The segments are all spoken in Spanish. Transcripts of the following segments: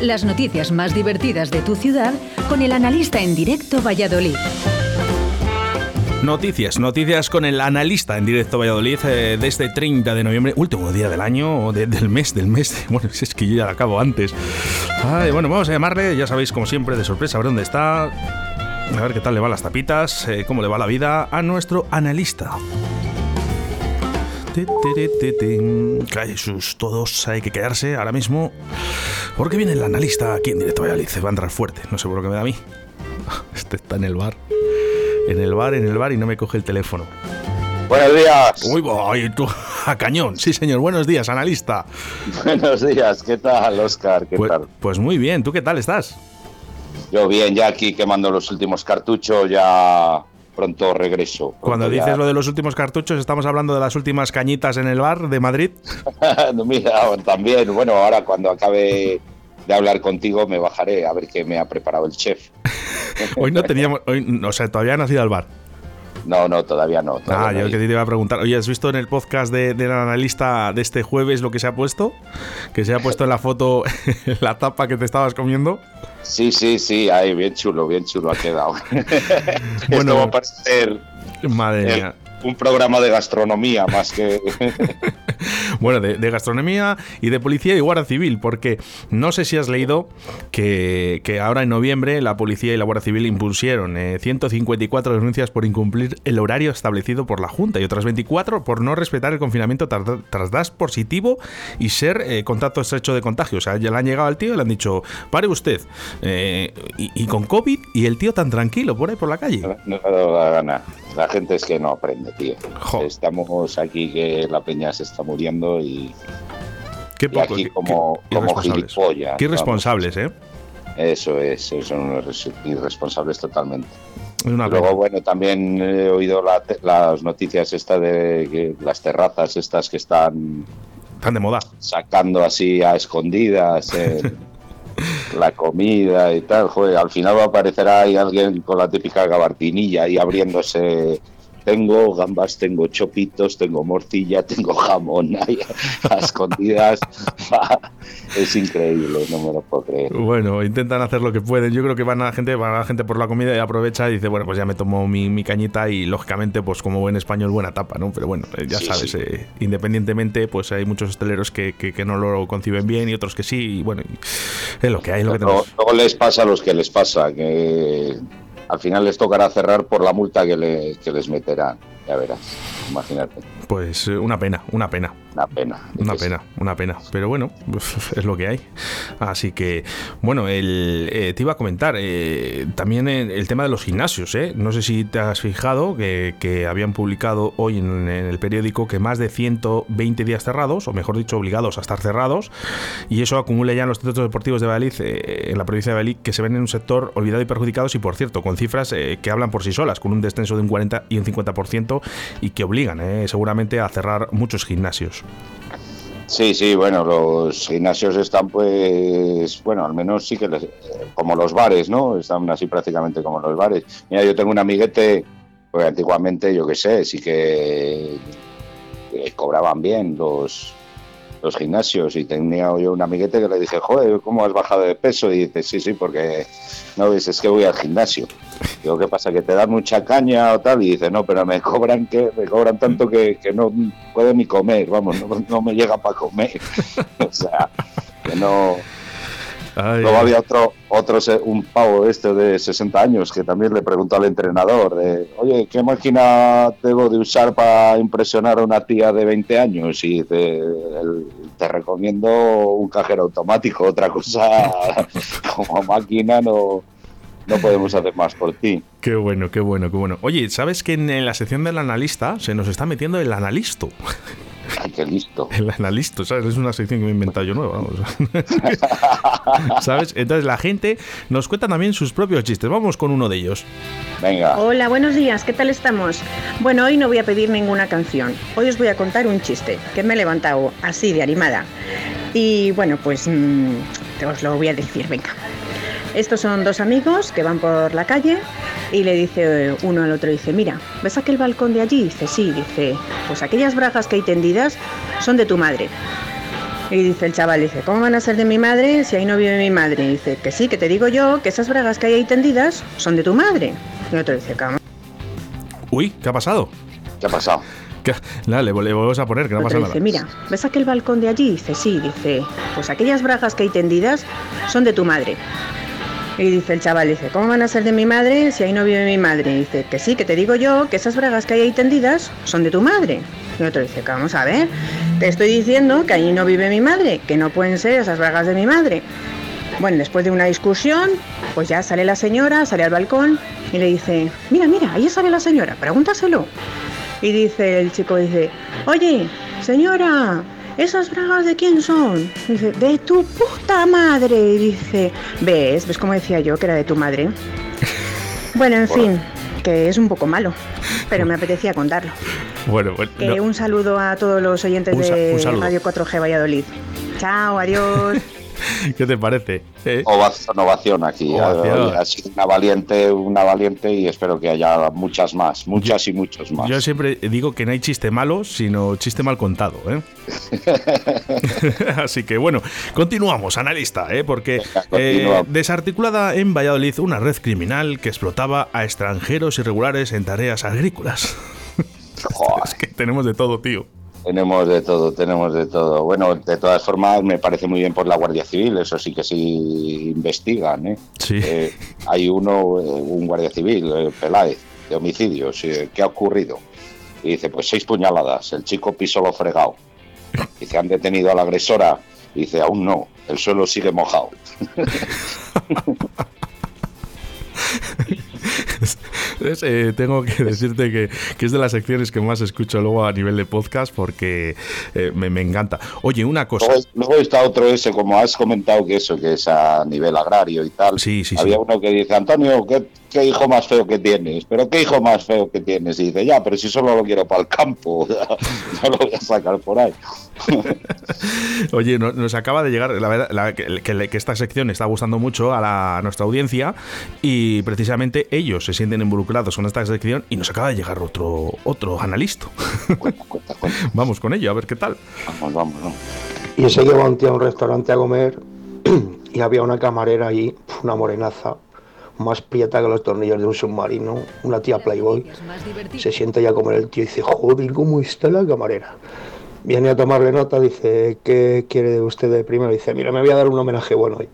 Las noticias más divertidas de tu ciudad con el analista en directo Valladolid. Noticias, noticias con el analista en directo Valladolid eh, de este 30 de noviembre, último día del año, o del mes, del mes. Bueno, es que yo ya lo acabo antes. bueno, vamos a llamarle, ya sabéis, como siempre, de sorpresa, a ver dónde está. A ver qué tal le van las tapitas, eh, cómo le va la vida a nuestro analista. Sus todos hay que quedarse ahora mismo. Porque viene el analista aquí en directo Valladolid. Se va a entrar fuerte. No sé por qué me da a mí. Este está en el bar en el bar, en el bar y no me coge el teléfono. Buenos días. Uy, voy, tú, a cañón. Sí, señor. Buenos días, analista. Buenos días. ¿Qué tal, Oscar? ¿Qué pues, tal? Pues muy bien. ¿Tú qué tal estás? Yo bien, ya aquí quemando los últimos cartuchos, ya pronto regreso. Cuando dices lo de los últimos cartuchos, ¿estamos hablando de las últimas cañitas en el bar de Madrid? Mira, también, bueno, ahora cuando acabe de hablar contigo me bajaré a ver qué me ha preparado el chef. hoy no teníamos, hoy, o sea, todavía no has ido al bar. No, no, todavía no. ah, yo que te iba a preguntar. Oye, ¿has visto en el podcast del analista de este jueves lo que se ha puesto? Que se ha puesto en la foto la tapa que te estabas comiendo. Sí, sí, sí, ahí, bien chulo, bien chulo ha quedado. bueno, Esto va a parecer. Madre mía un programa de gastronomía más que... bueno, de, gastronomía y de policía y guardia civil, porque no sé si has leído que, ahora en noviembre la policía y la guardia civil impusieron 154 eh, denuncias por incumplir el horario establecido por la Junta y otras 24 por no respetar el confinamiento tras, dar positivo y ser eh, contacto estrecho de contagio. O sea, ya le han llegado al tío y le han dicho, pare usted, eh, y, con COVID y el tío tan tranquilo por ahí por la calle. No, no da gana. La gente es que no aprende, tío. Estamos aquí que la peña se está muriendo y, qué poco, aquí como, como gilipollas. Qué irresponsables, ¿eh? Eso es, son irresponsables totalmente. Luego, bueno, también he oído las noticias estas de las terrazas estas que están... Están de moda. Sacando así a escondidas. la comida y tal, joder, al final va a aparecer ahí alguien con la típica gabartinilla y abriéndose tengo gambas, tengo chopitos, tengo morcilla, tengo jamón ahí a escondidas. es increíble, no me lo puedo creer. Bueno, intentan hacer lo que pueden. Yo creo que van a la gente, van a la gente por la comida y aprovecha y dice, bueno, pues ya me tomo mi, cañita y lógicamente, pues como buen español, buena tapa, ¿no? Pero bueno, eh, ya sabes, eh, independientemente, pues hay muchos hosteleros que, que, no lo conciben bien y otros que sí. Y bueno, es lo que hay, lo que tenemos. Luego les pasa a los que les pasa, que al final les tocará cerrar por la multa que, les meterán. Ya verás, imagínate. Pues eh, una pena, una pena. Una pena. Una pena, una pena. Pero bueno, es lo que hay. Así que, bueno, el, eh, te iba a comentar eh, también el, tema de los gimnasios. ¿eh? No sé si te has fijado que, habían publicado hoy en, el periódico que más de 120 días cerrados, o mejor dicho, obligados a estar cerrados, y eso acumula ya en los centros deportivos de Valladolid, en la provincia de Valladolid, que se ven en un sector olvidado y perjudicados, y por cierto, con cifras que hablan por sí solas, con un descenso de un 40 y un 50%, y que obligan seguramente a cerrar muchos gimnasios. Sí, sí, bueno, los gimnasios están pues, bueno, al menos sí que como los bares, ¿no? Están así prácticamente como los bares. Mira, yo tengo un amiguete, pues antiguamente, yo qué sé, sí que cobraban bien los, los gimnasios y tenía yo un amiguete que le dije, joder, ¿cómo has bajado de peso? Y dice, sí, sí, porque no ves, es que voy al gimnasio. Digo, ¿qué pasa? ¿Que te dan mucha caña o tal? Y dice, no, pero me cobran que me cobran tanto que, que no puedo ni comer, vamos, no, no me llega para comer. o sea, que no Luego había otro, otro, un pavo este de 60 años que también le preguntó al entrenador de, oye, ¿qué máquina debo de usar para impresionar a una tía de 20 años? Y te, te recomiendo un cajero automático, otra cosa como máquina no, no podemos hacer más por ti. Qué bueno, qué bueno, qué bueno. Oye, ¿sabes que en la sección del analista se nos está metiendo el analisto? Ay, qué listo. El analisto, ¿sabes? Es una sección que me he inventado yo nueva. ¿Sabes? Entonces la gente nos cuenta también sus propios chistes. Vamos con uno de ellos. Venga. Hola, buenos días. ¿Qué tal estamos? Bueno, hoy no voy a pedir ninguna canción. Hoy os voy a contar un chiste que me he levantado así de animada. Y bueno, pues mm, os lo voy a decir. Venga. Estos son dos amigos que van por la calle y le dice uno al otro, dice, mira, ¿ves aquel balcón de allí? Dice, sí, dice, pues aquellas bragas que hay tendidas son de tu madre. Y dice el chaval, dice, ¿cómo van a ser de mi madre si ahí no vive mi madre? Y dice, que sí, que te digo yo que esas bragas que hay ahí tendidas son de tu madre. Y otro dice, ¿cómo? Uy, ¿qué ha pasado? ¿Qué ha pasado? ¿Qué? Nada, le, volvemos a poner, que no pasa nada. dice, mira, ¿ves aquel balcón de allí? Dice, sí, dice, pues aquellas bragas que hay tendidas son de tu madre. Y dice el chaval, dice, ¿cómo van a ser de mi madre si ahí no vive mi madre? Y dice, que sí, que te digo yo que esas bragas que hay ahí tendidas son de tu madre. Y otro dice, "Que vamos a ver, te estoy diciendo que ahí no vive mi madre, que no pueden ser esas bragas de mi madre. Bueno, después de una discusión, pues ya sale la señora, sale al balcón y le dice, mira, mira, ahí sale la señora, pregúntaselo. Y dice el chico, dice, oye, señora, ¿esas bragas de quién son? Dice, de tu puta madre. Y dice, ¿ves? ¿Ves cómo decía yo que era de tu madre? Bueno, en fin, que es un poco malo, pero me apetecía contarlo. Bueno, bueno, no. un saludo a todos los oyentes Un sa- un de. Radio 4G Valladolid. Chao, adiós. ¿qué te parece? Eh, Ovación, ovación aquí. Ovación. Ha sido una valiente, una valiente y espero que haya muchas más, muchas y muchos más. Yo siempre digo que no hay chiste malo, sino chiste mal contado, ¿eh? Así que bueno, continuamos, analista, ¿eh? Porque Venga, eh, desarticulada en Valladolid una red criminal que explotaba a extranjeros irregulares en tareas agrícolas. Es que tenemos de todo, tío. Tenemos de todo, tenemos de todo. Bueno, de todas formas, me parece muy bien por la Guardia Civil, eso sí que sí investigan. ¿eh? Sí. Eh, hay uno, eh, un guardia civil, eh, Peláez, de homicidios. ¿Qué ha ocurrido? Y dice, pues seis puñaladas, el chico pisó lo fregado. Dice, han detenido a la agresora. Y dice, aún no, el suelo sigue mojado. Es, eh, tengo que decirte que, que es de las secciones que más escucho luego a nivel de podcast porque eh, me, me encanta. Oye, una cosa. Luego, luego está otro ese, como has comentado, que eso, que es a nivel agrario y tal. Sí, sí, Había sí. uno que dice, Antonio, ¿qué, qué hijo más feo que tienes? ¿Pero qué hijo más feo que tienes? Y dice, ya, pero si solo lo quiero para el campo, no lo voy a sacar por ahí. Oye, no- nos acaba de llegar, la verdad, la- que, que- que esta sección está gustando mucho a, la- a nuestra audiencia y precisamente ellos se sienten involucrados con esta sección y nos acaba de llegar otro, otro analista. Cuenta, cuenta, cuenta. Vamos con ello, a ver qué tal. Vamos, vamos, vamos. Y ese que va un tío a un restaurante a comer y había una camarera allí, una morenaza, más prieta que los tornillos de un submarino, una tía Playboy. Se sienta ya a comer el tío y dice, joder, ¿cómo está la camarera? Viene a tomarle nota, dice, ¿qué quiere usted de primero? Dice, mira, me voy a dar un homenaje bueno hoy.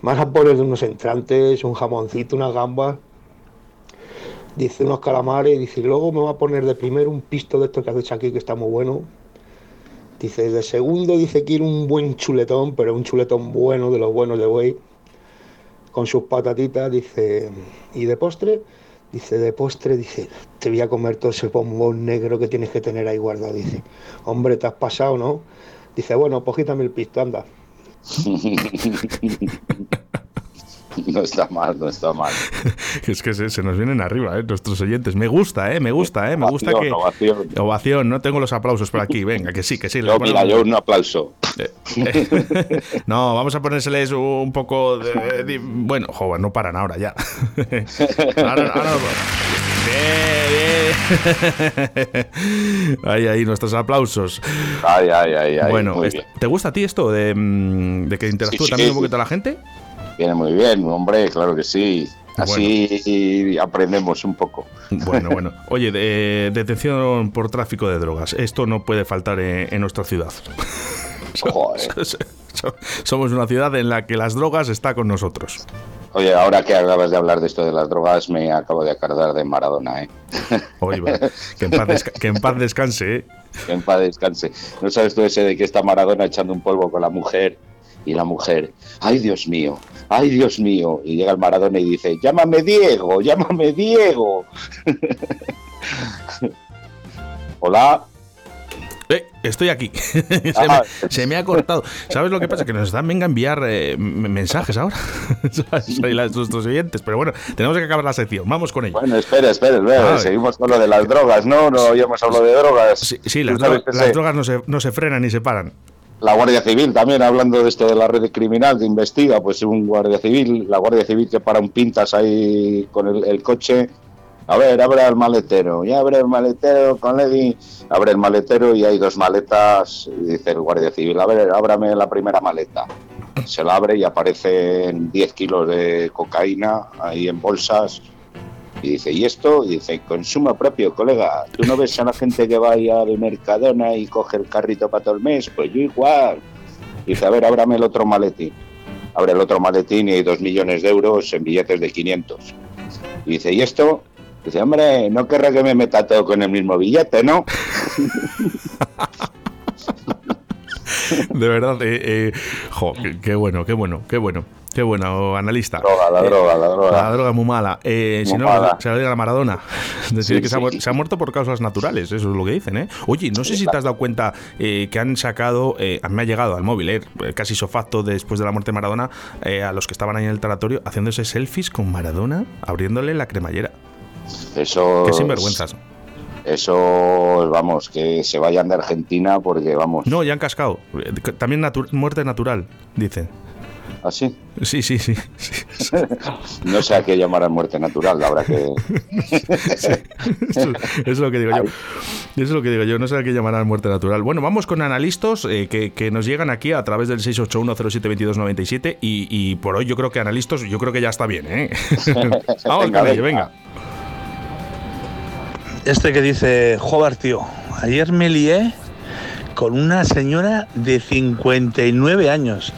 Más a poner unos entrantes, un jamoncito, unas gambas, dice unos calamares, dice, y luego me va a poner de primero un pisto de esto que haces aquí que está muy bueno. Dice, de segundo dice quiere un buen chuletón, pero un chuletón bueno, de los buenos de güey, con sus patatitas, dice, y de postre, dice, de postre, dice, te voy a comer todo ese bombón negro que tienes que tener ahí guardado, dice, hombre, te has pasado, ¿no? Dice, bueno, pues quítame el pisto, anda. No está mal, no está mal. Es que se, se nos vienen arriba, ¿eh? nuestros oyentes. Me gusta, ¿eh? Me gusta, ¿eh? Me gusta Ovación, que... ovación. Ovación, no tengo los aplausos por aquí. Venga, que sí, que sí. Yo, mira, yo un aplauso. No, vamos a ponérseles un poco de. de- bueno, joder, no paran ahora ya. ahora, ahora- Bien, bien. Ahí, ahí, nuestros aplausos. Ay, ay, ay, ay. bueno. ¿te gusta a ti esto de, mm, de que interactúe sí, también un poquito la gente? Viene muy bien, hombre, claro que sí. Así aprendemos un poco. Bueno, bueno. Oye, de- detención por tráfico de drogas. Esto no puede faltar en, en nuestra ciudad. Joder. Somos una ciudad en la que las drogas está con nosotros. Oye, ahora que acabas de hablar de esto de las drogas, me acabo de acordar de Maradona, ¿eh? Oye, que, en paz que en paz descanse, ¿eh? Que en paz descanse. ¿No sabes tú ese de que está Maradona echando un polvo con la mujer? Y la mujer, ay Dios mío, ay Dios mío. Y llega el Maradona y dice, llámame Diego, llámame Diego. Hola. Eh, estoy aquí. se, me, se me ha cortado. ¿Sabes lo que pasa? Que nos están venga a enviar eh, mensajes ahora. Soy las, nuestros oyentes. Pero bueno, tenemos que acabar la sección. Vamos con ello. Bueno, espera, espera, espera. Ah. Seguimos con lo de las drogas, ¿no? No habíamos hablado de drogas. Sí, las, sabes dro- que las drogas no se, no se frenan ni se paran. La Guardia Civil también, hablando de esto de la red criminal que investiga, pues un Guardia Civil, la Guardia Civil que para un pintas ahí con el, coche A ver, abre el maletero. Y abre el maletero con Lady. Abre el maletero y hay dos maletas. Dice el guardia civil, a ver, ábrame la primera maleta. Se la abre y aparecen 10 kilos de cocaína ahí en bolsas. Y dice, ¿y esto? Y dice, consumo propio, colega. ¿Tú no ves a la gente que vaya de Mercadona y coge el carrito para todo el mes? Pues yo igual. Y dice, a ver, ábrame el otro maletín. Abre el otro maletín y hay dos millones de euros en billetes de 500. Y dice, ¿y esto? Dice, hombre, no querrá que me meta todo con el mismo billete, ¿no? De verdad, eh, eh, jo, qué bueno, qué bueno, qué bueno. Qué bueno, analista. Droga, la Eh, droga, la droga. La droga muy mala. Eh, Muy si no, mala. se la diga a Maradona. Decir Sí, que se, ha, sí. mu- se ha muerto por causas naturales, eso es lo que dicen, ¿eh? Oye, no sé si te has dado cuenta eh, que han sacado, eh, a mí me ha llegado al móvil, casi sofacto después de la muerte de Maradona, a los que estaban ahí en el tanatorio haciéndose selfies con Maradona, abriéndole la cremallera. Eso. Qué sinvergüenzas. Eso, vamos, que se vayan de Argentina porque, vamos. No, ya han cascado. También natu- muerte natural, dicen. Así. Sí, sí, sí. sí. No sé a qué llamar a muerte natural, la verdad que. Eso, eso es lo que digo yo. Eso es lo que digo yo. No sé a qué llamarán muerte natural. Bueno, vamos con analistas eh, que, que nos llegan aquí a través del 681072297 y, y por hoy yo creo que analistas, yo creo que ya está bien, ¿eh? vamos Venga, con ello, venga. venga. Este que dice, joder, tío, ayer me lié con una señora de 59 años.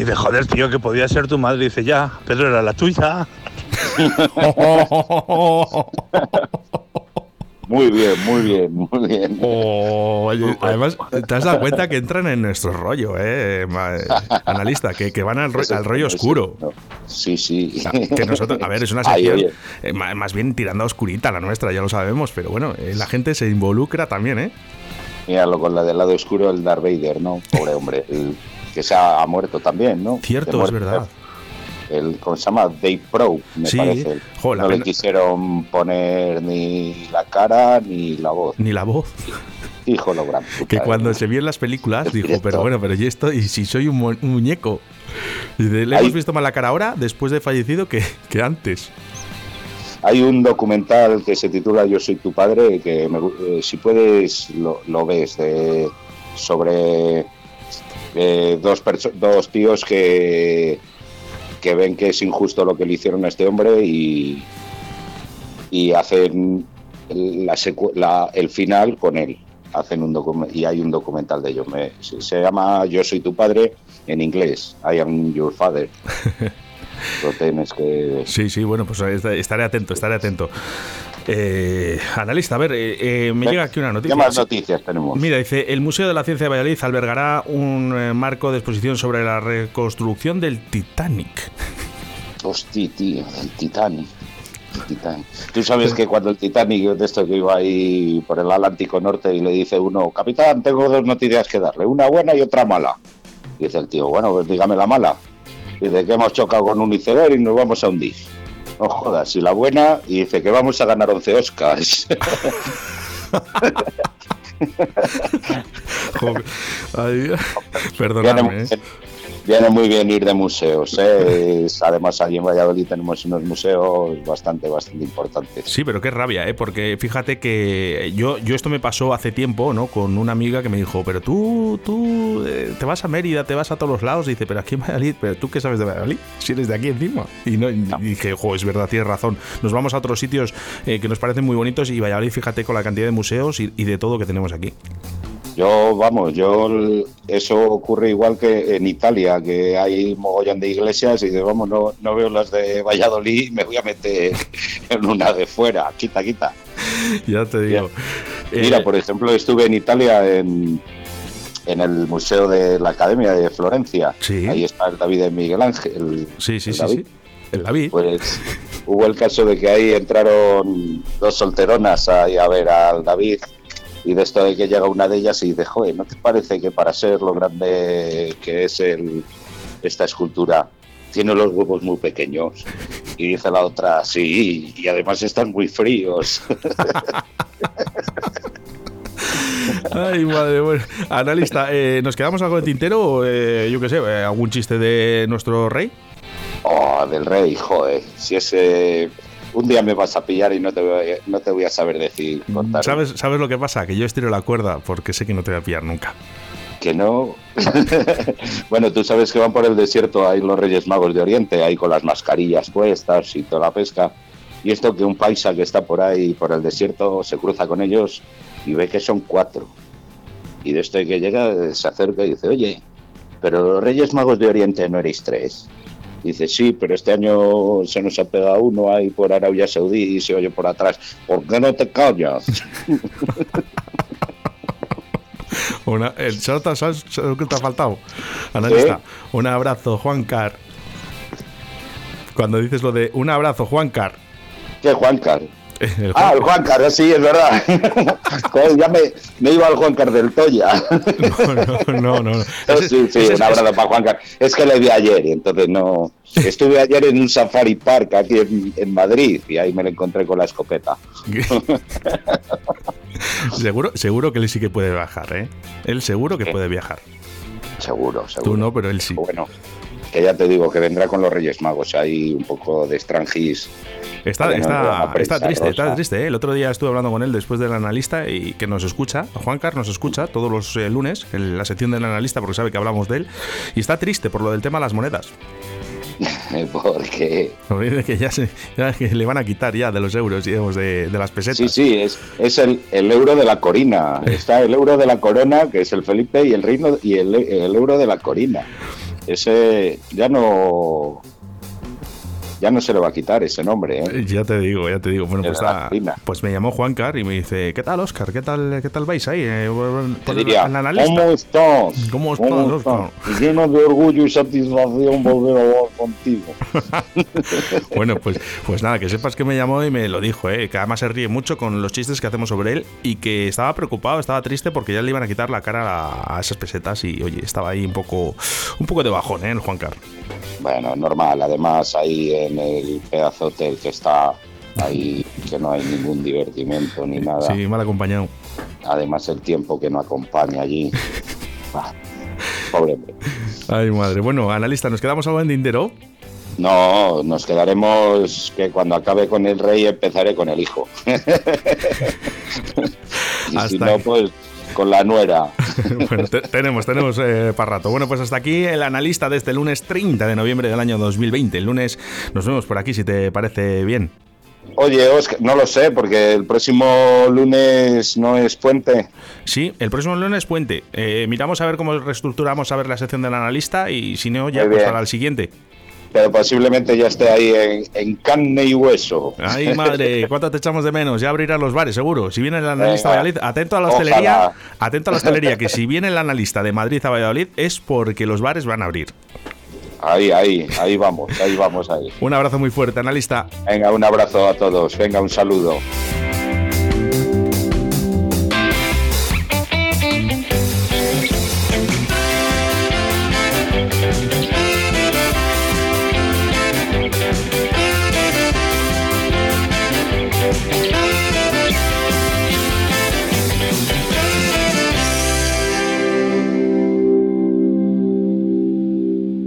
Dice, joder, tío, que podía ser tu madre. Dice, ya, pero era la tuya. Muy bien, muy bien, muy bien. Oh, oye, además, te has dado cuenta que entran en nuestro rollo, ¿eh? ma- Analista, que, que van al, ro- al rollo oscuro. Sí, sí. O sea, que nosotros, a ver, es una sección eh, más bien tirando a oscurita la nuestra, ya lo sabemos, pero bueno, eh, la gente se involucra también, ¿eh? míralo con la del lado oscuro, el Darth Vader, ¿no? Pobre hombre. el que se ha, ha muerto también, ¿no? Cierto, es verdad. El, ¿Cómo se llama? Dave Pro, me Sí, parece. jo, no le quisieron poner ni la cara ni la voz. Ni la voz. Hijo holograma. Que cuando se vio en las películas dijo, pero bueno, pero ¿y esto? ¿Y si soy un, mu- un muñeco? Le Ahí- hemos visto más la cara ahora, después de fallecido, que, que antes. Hay un documental que se titula Yo soy tu padre, que me eh, si puedes lo, lo ves, de, sobre eh, dos, dos tíos que, que ven que es injusto lo que le hicieron a este hombre y, y hacen la la- el final con él. Hacen un y hay un documental de ellos. Me- se, llama Yo soy tu padre en inglés. I am your father. Lo tienes que Sí, sí, bueno, pues est- estaré atento, estaré atento. Eh, analista, a ver, eh, eh, me llega aquí una noticia. ¿Qué más noticias tenemos? Mira, dice, el Museo de la Ciencia de Valladolid albergará un eh, marco de exposición sobre la reconstrucción del Titanic. Hostia, tío, el Titanic. Tú sabes que cuando el Titanic, de esto que iba ahí por el Atlántico Norte y le dice uno, capitán, tengo dos noticias que darle, una buena y otra mala. Dice el tío, bueno, pues dígame la mala. Dice que hemos chocado con un iceberg y nos vamos a hundir. No jodas, y la buena, y dice que vamos a ganar 11 Oscars. Joder, ay, perdonadme. ¿eh? Viene muy bien ir de museos. ¿eh? Además, allí en Valladolid tenemos unos museos bastante, bastante importantes. Sí, pero qué rabia, ¿eh? Porque fíjate que yo, yo esto me pasó hace tiempo, ¿no? Con una amiga que me dijo, pero tú, tú eh, te vas a Mérida, te vas a todos los lados. Y dice, pero aquí en Valladolid, pero tú qué sabes de Valladolid, si eres de aquí encima. Y, no, y dije, jo, es verdad, tienes razón. Nos vamos a otros sitios eh, que nos parecen muy bonitos y Valladolid, fíjate con la cantidad de museos y, y de todo que tenemos aquí. Yo, vamos, yo eso ocurre igual que en Italia, que hay mogollón de iglesias y dices, vamos, no, no veo las de Valladolid, me voy a meter en una de fuera, quita, quita. ya te digo. Mira, Eh, por ejemplo, estuve en Italia en, en el Museo de la Academia de Florencia. Sí. Ahí está el David de Miguel Ángel. el- Sí, sí, el sí, David. sí. El David. Pues hubo el caso de que ahí entraron dos solteronas ahí a ver al David y de esto de que llega una de ellas y dice, joder, ¿no te parece que para ser lo grande que es el, esta escultura tiene los huevos muy pequeños? Y dice la otra, sí, y además están muy fríos. Ay, madre, bueno. Analista, eh, ¿nos quedamos algo de tintero o, eh, yo qué sé, eh, algún chiste de nuestro rey? Oh, del rey, joder, si ese... un día me vas a pillar y no te voy a, no te voy a saber decir. Contar. ¿Sabes, ¿Sabes lo que pasa? Que yo estiro la cuerda porque sé que no te voy a pillar nunca. Que no. bueno, tú sabes que van por el desierto ahí los Reyes Magos de Oriente, ahí con las mascarillas puestas y toda la pesca. Y esto que un paisa que está por ahí, por el desierto, se cruza con ellos y ve que son cuatro. Y de esto que llega, se acerca y dice, oye, pero los Reyes Magos de Oriente no erais tres. Dice, sí, pero este año se nos ha pegado uno ahí por Arabia Saudí y se oye por atrás. ¿Por qué no te callas? Una, el, ¿sabes, ¿Sabes lo que te ha faltado? Analista, un abrazo, Juan Car. Cuando dices lo de un abrazo, Juan Car. ¿Qué Juan Car? Ah, el Juan Car, sí, es verdad. ya me, me, iba al Juan Car del Toya. no, no, no. sí, sí, un abrazo para Juan Car. Es que le vi ayer y entonces no. Estuve ayer en un safari park aquí en, en Madrid y ahí me lo encontré con la escopeta. seguro, seguro que él sí que puede viajar, ¿eh? Él seguro que puede viajar. Seguro, seguro. Tú no, pero él sí. Bueno, que ya te digo que vendrá con los Reyes Magos ahí un poco de estrangis. Está, está, está triste, está triste. ¿eh? El otro día estuve hablando con él después del analista y que nos escucha, Juan Carlos nos escucha todos los eh, lunes en la sección del analista porque sabe que hablamos de él y está triste por lo del tema de las monedas. porque que ya, se, ya que le van a quitar ya de los euros digamos de, de las pesetas sí sí es, es el, el, euro de la corina está el euro de la corona que es el Felipe y el reino y el, el euro de la corina ese ya no ya no se le va a quitar ese nombre. ¿eh? Ya te digo, ya te digo. Bueno, pues, pues, me llamó Juan Car y me dice, ¿qué tal, Oscar? ¿Qué tal, qué tal vais ahí? Eh, te diría, ¿Cómo estás? ¿Cómo estás, ¿Cómo Oscar? Lleno de orgullo y satisfacción volver a hablar contigo. bueno, pues, pues nada, que sepas que me llamó y me lo dijo, ¿eh? que además se ríe mucho con los chistes que hacemos sobre él y que estaba preocupado, estaba triste porque ya le iban a quitar la cara a, esas pesetas y, oye, estaba ahí un poco, un poco de bajón, ¿eh? El Juan Car. Bueno, normal. Además, ahí en el pedazo hotel que está ahí, que no hay ningún divertimento ni nada. Sí, mal acompañado. Además, el tiempo que no acompaña allí. pobre hombre. Ay, madre. Bueno, analista, ¿nos quedamos algo en Tintero? No, nos quedaremos que cuando acabe con el rey empezaré con el hijo. y si no, pues con la nuera. bueno, tenemos, tenemos eh, para rato. Bueno, pues hasta aquí el analista de este lunes 30 de noviembre del año 2020. El lunes nos vemos por aquí, si te parece bien. Oye, Oscar, no lo sé, porque el próximo lunes no es puente. Sí, el próximo lunes es puente. Eh, miramos a ver cómo reestructuramos a ver la sección del analista y si no, ya pues para el siguiente pero posiblemente ya esté ahí en, carne y hueso. Ay, madre, ¿cuánto te echamos de menos? Ya abrirán los bares, seguro. Si viene el analista de Valladolid, atento a la hostelería, atento a la hostelería, que si viene el analista de Madrid a Valladolid es porque los bares van a abrir. Ahí, ahí, ahí vamos, ahí vamos, ahí. Un abrazo muy fuerte, analista. Venga, un abrazo a todos. Venga, un saludo.